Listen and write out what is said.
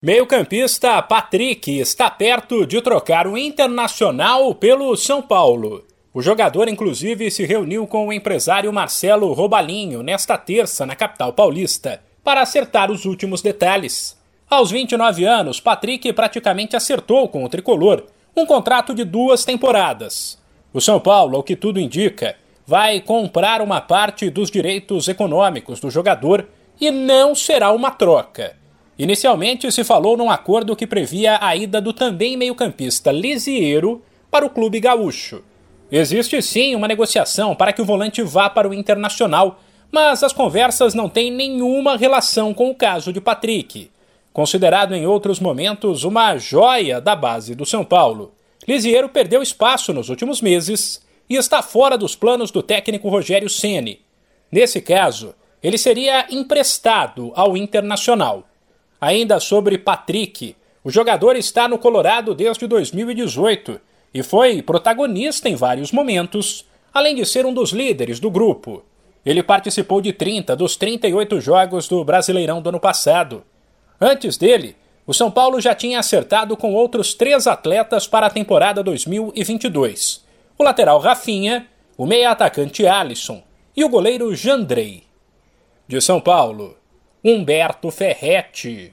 Meio-campista Patrick está perto de trocar o Internacional pelo São Paulo. O jogador, inclusive, se reuniu com o empresário Marcelo Robalinho nesta terça na capital paulista para acertar os últimos detalhes. Aos 29 anos, Patrick praticamente acertou com o tricolor um contrato de duas temporadas. O São Paulo, ao que tudo indica, vai comprar uma parte dos direitos econômicos do jogador e não será uma troca. Inicialmente se falou num acordo que previa a ida do também meio-campista Lisieiro para o clube gaúcho. Existe sim uma negociação para que o volante vá para o Internacional, mas as conversas não têm nenhuma relação com o caso de Patrick. Considerado em outros momentos uma joia da base do São Paulo, Lisieiro perdeu espaço nos últimos meses e está fora dos planos do técnico Rogério Ceni. Nesse caso, ele seria emprestado ao Internacional. Ainda sobre Patrick, o jogador está no Colorado desde 2018 e foi protagonista em vários momentos, além de ser um dos líderes do grupo. Ele participou de 30 dos 38 jogos do Brasileirão do ano passado. Antes dele, o São Paulo já tinha acertado com outros três atletas para a temporada 2022: o lateral Rafinha, o meia-atacante Alisson e o goleiro Jandrei. De São Paulo, Humberto Ferretti.